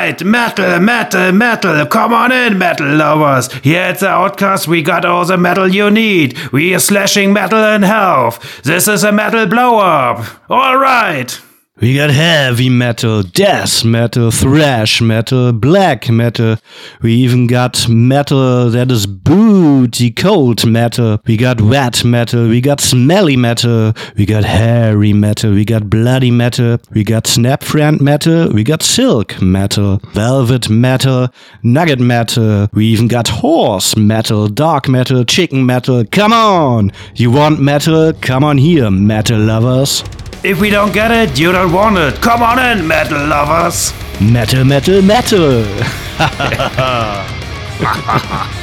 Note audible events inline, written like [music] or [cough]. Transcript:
right, metal, metal, metal. Come on in, metal lovers. Here at the OVTCAST, we got all the metal you need. We are slashing metal in health. This is a metal blow up. All right. We got heavy metal, death metal, thrash metal, black metal. We even got metal that is booty cold metal. We got wet metal. We got smelly metal. We got hairy metal. We got bloody metal. We got snap friend metal. We got silk metal, velvet metal, nugget metal. We even got horse metal, dark metal, chicken metal. Come on! You want metal? Come on here, metal lovers. If we don't get it, you don't want it. Come on in, metal lovers. Metal, metal, metal. [laughs] [laughs]